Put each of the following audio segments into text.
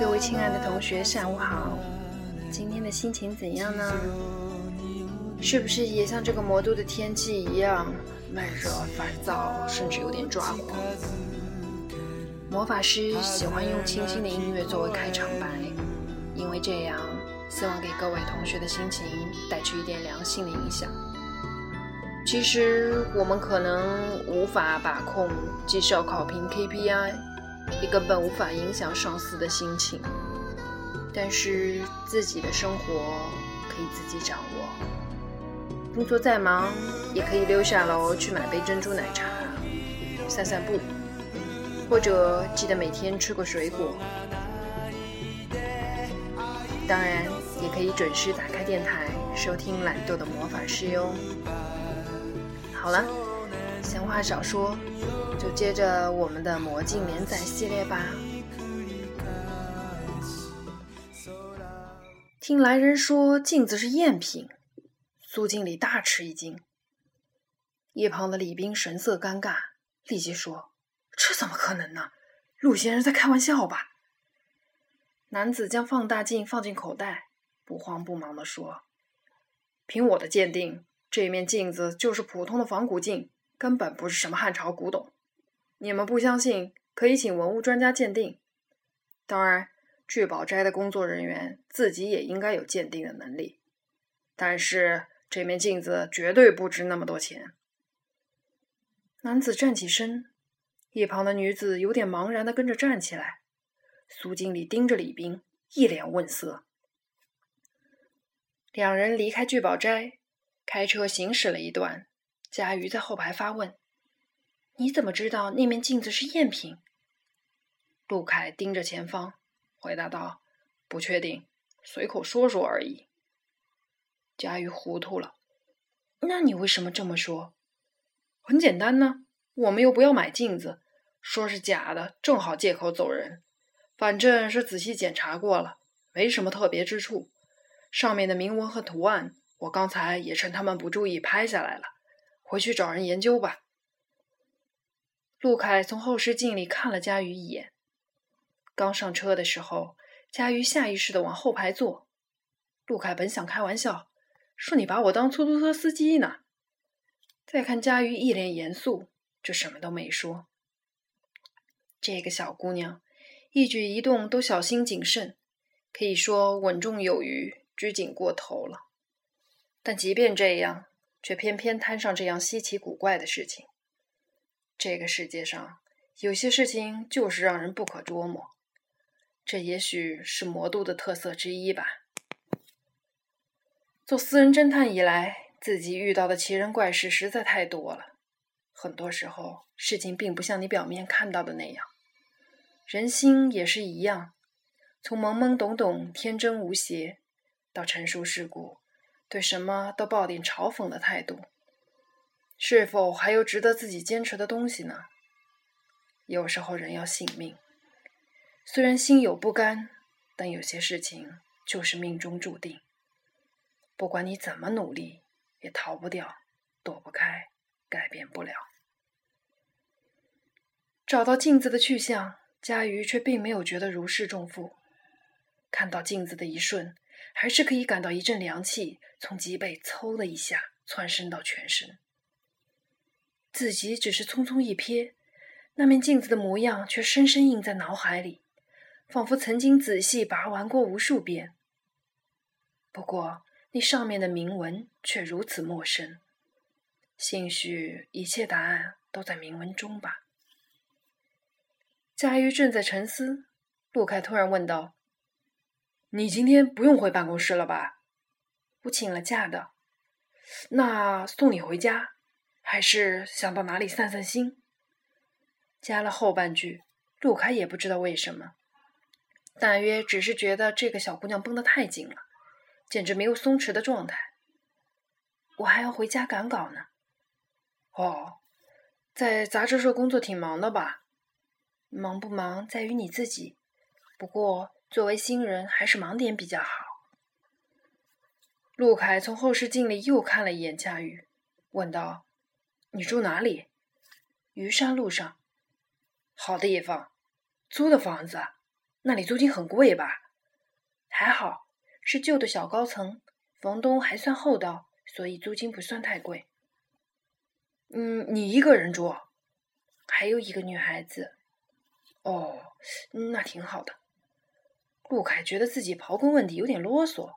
各位亲爱的同学，下午好。今天的心情怎样呢？是不是也像这个魔都的天气一样闷热、烦躁，甚至有点抓狂？魔法师喜欢用清新的音乐作为开场白，因为这样希望给各位同学的心情带去一点良性的影响。其实我们可能无法把控绩效考评 KPI，也根本无法影响上司的心情。但是自己的生活可以自己掌握，工作再忙也可以溜下楼去买杯珍珠奶茶，散散步，或者记得每天吃个水果。当然，也可以准时打开电台收听懒惰的魔法师哟。好了，闲话少说，就接着我们的魔镜连载系列吧。听来人说镜子是赝品，苏经理大吃一惊。一旁的李斌神色尴尬，立即说：“这怎么可能呢？陆先生在开玩笑吧？”男子将放大镜放进口袋，不慌不忙地说：“凭我的鉴定。”这面镜子就是普通的仿古镜，根本不是什么汉朝古董。你们不相信，可以请文物专家鉴定。当然，聚宝斋的工作人员自己也应该有鉴定的能力。但是，这面镜子绝对不值那么多钱。男子站起身，一旁的女子有点茫然的跟着站起来。苏经理盯着李斌，一脸问色。两人离开聚宝斋。开车行驶了一段，佳瑜在后排发问：“你怎么知道那面镜子是赝品？”陆凯盯着前方，回答道：“不确定，随口说说而已。”佳瑜糊涂了：“那你为什么这么说？”“很简单呢，我们又不要买镜子，说是假的，正好借口走人。反正是仔细检查过了，没什么特别之处，上面的铭文和图案。”我刚才也趁他们不注意拍下来了，回去找人研究吧。陆凯从后视镜里看了佳瑜一眼，刚上车的时候，佳瑜下意识的往后排坐。陆凯本想开玩笑，说你把我当出租车司机呢。再看佳瑜一脸严肃，就什么都没说。这个小姑娘一举一动都小心谨慎，可以说稳重有余，拘谨过头了。但即便这样，却偏偏摊上这样稀奇古怪的事情。这个世界上有些事情就是让人不可捉摸，这也许是魔都的特色之一吧。做私人侦探以来，自己遇到的奇人怪事实在太多了。很多时候，事情并不像你表面看到的那样。人心也是一样，从懵懵懂懂、天真无邪，到成熟世故。对什么都抱点嘲讽的态度，是否还有值得自己坚持的东西呢？有时候人要信命，虽然心有不甘，但有些事情就是命中注定，不管你怎么努力，也逃不掉，躲不开，改变不了。找到镜子的去向，佳瑜却并没有觉得如释重负。看到镜子的一瞬。还是可以感到一阵凉气从脊背嗖的一下窜升到全身。自己只是匆匆一瞥，那面镜子的模样却深深印在脑海里，仿佛曾经仔细把玩过无数遍。不过那上面的铭文却如此陌生，兴许一切答案都在铭文中吧。佳玉正在沉思，陆凯突然问道。你今天不用回办公室了吧？我请了假的。那送你回家，还是想到哪里散散心？加了后半句，陆凯也不知道为什么，大约只是觉得这个小姑娘绷得太紧了，简直没有松弛的状态。我还要回家赶稿呢。哦，在杂志社工作挺忙的吧？忙不忙在于你自己。不过。作为新人，还是忙点比较好。陆凯从后视镜里又看了一眼佳玉，问道：“你住哪里？”虞山路上。好地方，租的房子。那里租金很贵吧？还好，是旧的小高层，房东还算厚道，所以租金不算太贵。嗯，你一个人住？还有一个女孩子。哦，那挺好的。陆凯觉得自己刨根问底有点啰嗦，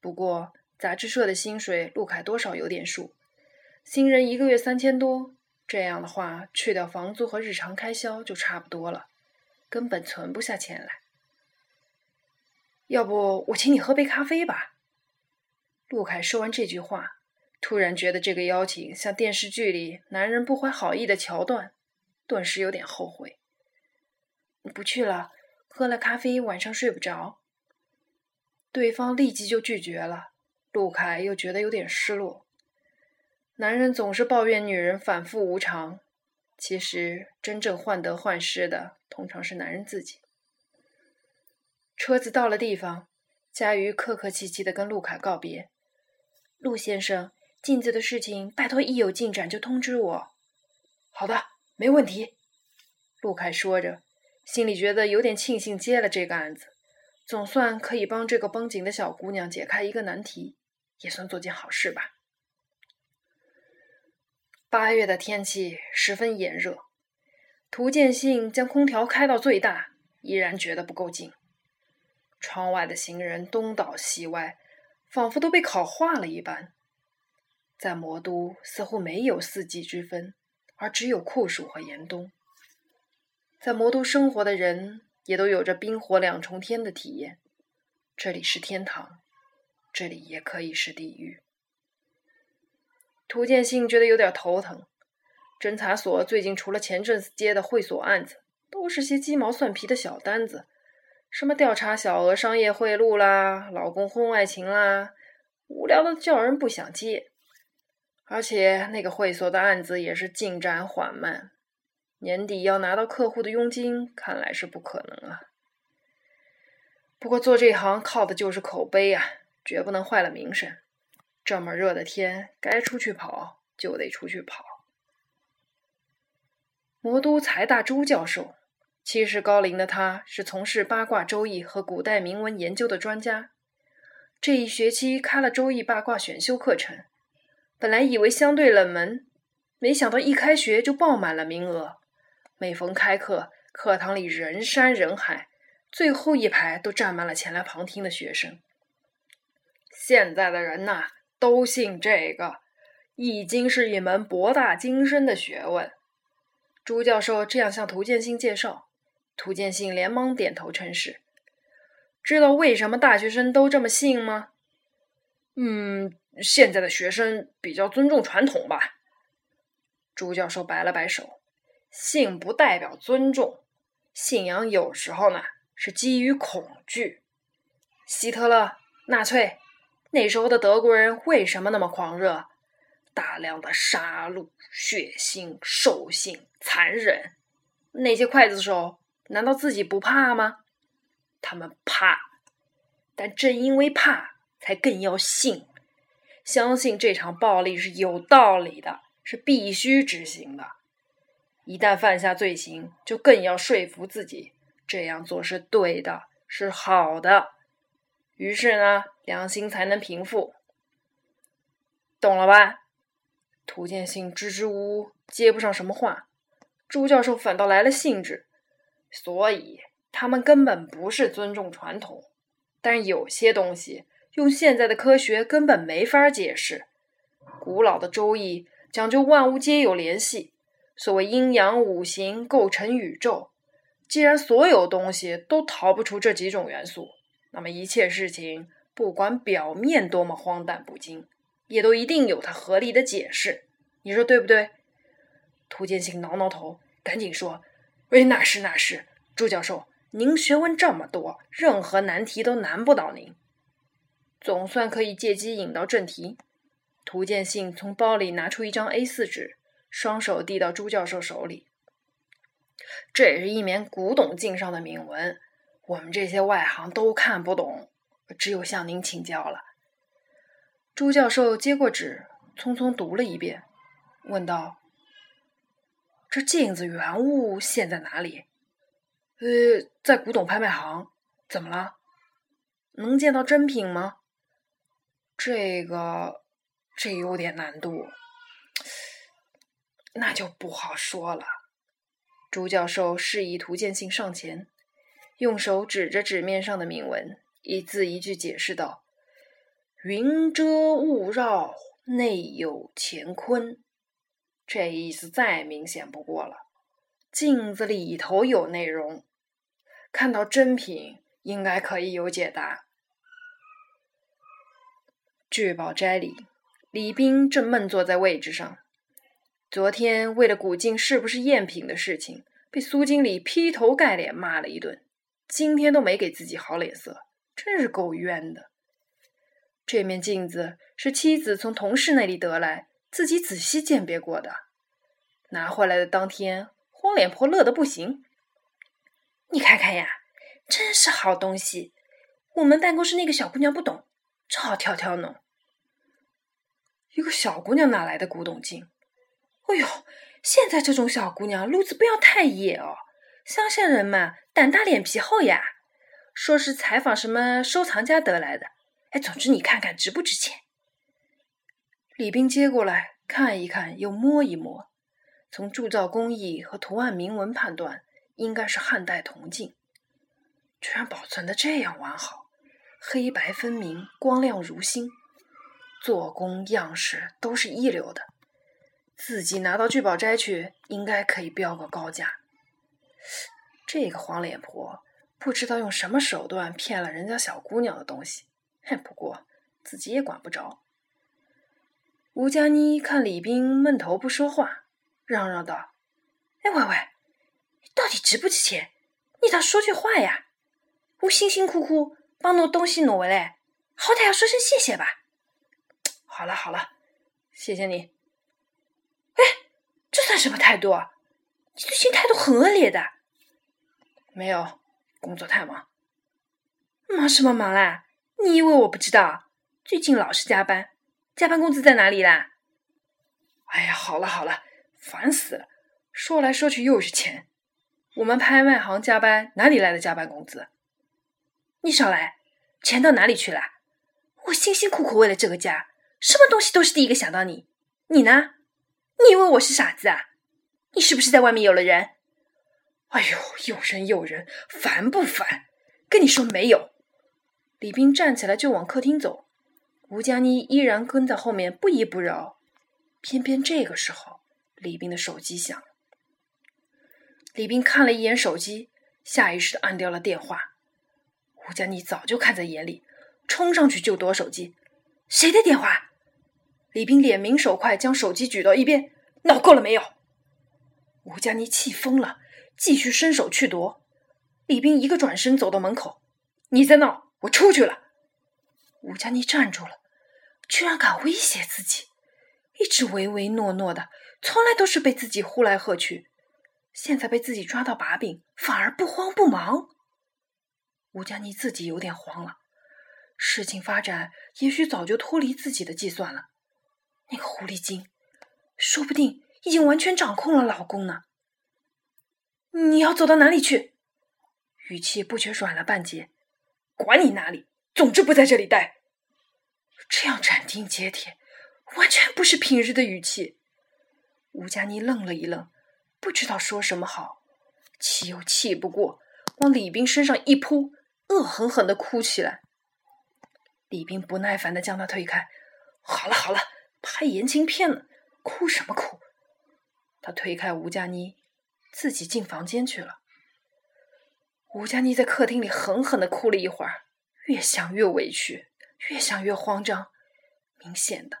不过杂志社的薪水，陆凯多少有点数。新人一个月三千多，这样的话，去掉房租和日常开销就差不多了，根本存不下钱来。要不我请你喝杯咖啡吧？陆凯说完这句话，突然觉得这个邀请像电视剧里男人不怀好意的桥段，顿时有点后悔。不去了。喝了咖啡，晚上睡不着。对方立即就拒绝了，陆凯又觉得有点失落。男人总是抱怨女人反复无常，其实真正患得患失的通常是男人自己。车子到了地方，佳瑜客客气气的跟陆凯告别：“陆先生，镜子的事情，拜托一有进展就通知我。”“好的，没问题。”陆凯说着。心里觉得有点庆幸接了这个案子，总算可以帮这个绷紧的小姑娘解开一个难题，也算做件好事吧。八月的天气十分炎热，涂建信将空调开到最大，依然觉得不够劲。窗外的行人东倒西歪，仿佛都被烤化了一般。在魔都，似乎没有四季之分，而只有酷暑和严冬。在魔都生活的人也都有着冰火两重天的体验。这里是天堂，这里也可以是地狱。涂建信觉得有点头疼。侦查所最近除了前阵子接的会所案子，都是些鸡毛蒜皮的小单子，什么调查小额商业贿赂啦、老公婚外情啦，无聊的叫人不想接。而且那个会所的案子也是进展缓慢。年底要拿到客户的佣金，看来是不可能了。不过做这行靠的就是口碑啊，绝不能坏了名声。这么热的天，该出去跑就得出去跑。魔都财大朱教授，七十高龄的他，是从事八卦周易和古代铭文研究的专家。这一学期开了周易八卦选修课程，本来以为相对冷门，没想到一开学就爆满了名额。每逢开课，课堂里人山人海，最后一排都站满了前来旁听的学生。现在的人呐，都信这个《易经》是一门博大精深的学问。朱教授这样向涂建信介绍，涂建信连忙点头称是。知道为什么大学生都这么信吗？嗯，现在的学生比较尊重传统吧。朱教授摆了摆手。信不代表尊重，信仰有时候呢是基于恐惧。希特勒、纳粹那时候的德国人为什么那么狂热？大量的杀戮、血腥、兽性、残忍。那些刽子手难道自己不怕吗？他们怕，但正因为怕，才更要信，相信这场暴力是有道理的，是必须执行的。一旦犯下罪行，就更要说服自己这样做是对的，是好的。于是呢，良心才能平复。懂了吧？涂建信支支吾吾，接不上什么话。朱教授反倒来了兴致。所以他们根本不是尊重传统，但有些东西用现在的科学根本没法解释。古老的周易讲究万物皆有联系。所谓阴阳五行构成宇宙，既然所有东西都逃不出这几种元素，那么一切事情，不管表面多么荒诞不经，也都一定有它合理的解释。你说对不对？涂建信挠挠头，赶紧说：“喂，那是那是，朱教授，您学问这么多，任何难题都难不倒您。”总算可以借机引到正题。涂建信从包里拿出一张 A 四纸。双手递到朱教授手里，这也是一面古董镜上的铭文，我们这些外行都看不懂，只有向您请教了。朱教授接过纸，匆匆读了一遍，问道：“这镜子原物现在哪里？”呃，在古董拍卖行，怎么了？能见到真品吗？这个，这有点难度，那就不好说了。朱教授示意图鉴信上前，用手指着纸面上的铭文，一字一句解释道：“云遮雾绕，内有乾坤。”这意思再明显不过了。镜子里头有内容，看到真品，应该可以有解答。聚宝斋里，李斌正闷坐在位置上。昨天为了古镜是不是赝品的事情，被苏经理劈头盖脸骂了一顿，今天都没给自己好脸色，真是够冤的。这面镜子是妻子从同事那里得来，自己仔细鉴别过的。拿回来的当天，黄脸婆乐得不行。你看看呀，真是好东西。我们办公室那个小姑娘不懂。只好挑挑弄。一个小姑娘哪来的古董镜？哎呦，现在这种小姑娘路子不要太野哦。乡下人嘛，胆大脸皮厚呀。说是采访什么收藏家得来的。哎，总之你看看值不值钱。李斌接过来看一看，又摸一摸，从铸造工艺和图案铭文判断，应该是汉代铜镜，居然保存的这样完好。黑白分明，光亮如新，做工样式都是一流的。自己拿到聚宝斋去，应该可以标个高价。这个黄脸婆不知道用什么手段骗了人家小姑娘的东西，哼！不过自己也管不着。吴佳妮看李斌闷头不说话，嚷嚷道：“哎，喂喂，到底值不值钱？你倒说句话呀！我辛辛苦苦。”帮侬东西挪回来，好歹要说声谢谢吧。好了好了，谢谢你。什么态度？你最近态度很恶劣的。没有，工作太忙。忙什么忙啦？你以为我不知道？最近老是加班，加班工资在哪里啦？哎呀，好了好了，烦死了！说来说去又是钱。我们拍卖行加班，哪里来的加班工资？你少来，钱到哪里去了？我辛辛苦苦为了这个家，什么东西都是第一个想到你。你呢？你以为我是傻子啊？你是不是在外面有了人？哎呦，有人有人，烦不烦？跟你说没有。李斌站起来就往客厅走，吴佳妮依然跟在后面不依不饶。偏偏这个时候，李斌的手机响了。李斌看了一眼手机，下意识的按掉了电话。吴佳妮早就看在眼里，冲上去就夺手机。谁的电话？李斌脸明手快，将手机举到一边。闹够了没有？吴佳妮气疯了，继续伸手去夺。李斌一个转身走到门口。你在闹，我出去了。吴佳妮站住了，居然敢威胁自己，一直唯唯诺诺的，从来都是被自己呼来喝去，现在被自己抓到把柄，反而不慌不忙。吴佳妮自己有点慌了，事情发展也许早就脱离自己的计算了。那个狐狸精，说不定已经完全掌控了老公呢。你要走到哪里去？语气不觉软了半截。管你哪里，总之不在这里待。这样斩钉截铁，完全不是平日的语气。吴佳妮愣了一愣，不知道说什么好，气又气不过，往李斌身上一扑。恶狠狠的哭起来，李斌不耐烦的将他推开。好了好了，拍言情片呢，哭什么哭？他推开吴佳妮，自己进房间去了。吴佳妮在客厅里狠狠的哭了一会儿，越想越委屈，越想越慌张。明显的，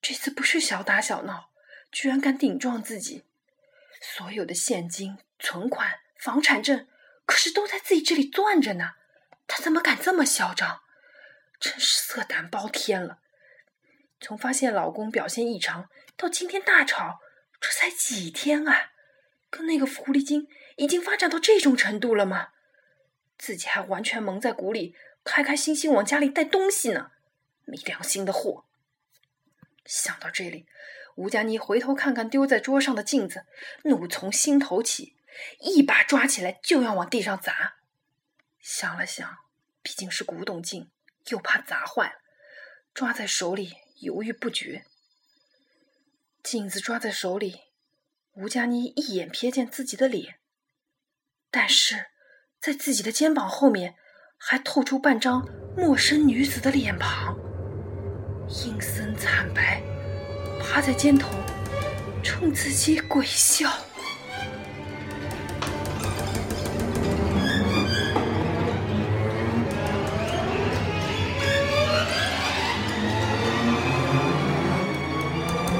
这次不是小打小闹，居然敢顶撞自己。所有的现金、存款、房产证，可是都在自己这里攥着呢。她怎么敢这么嚣张？真是色胆包天了！从发现老公表现异常到今天大吵，这才几天啊？跟那个狐狸精已经发展到这种程度了吗？自己还完全蒙在鼓里，开开心心往家里带东西呢！没良心的货！想到这里，吴佳妮回头看看丢在桌上的镜子，怒从心头起，一把抓起来就要往地上砸。想了想，毕竟是古董镜，又怕砸坏了，抓在手里犹豫不决。镜子抓在手里，吴佳妮一眼瞥见自己的脸，但是在自己的肩膀后面还透出半张陌生女子的脸庞，阴森惨白，趴在肩头，冲自己鬼笑。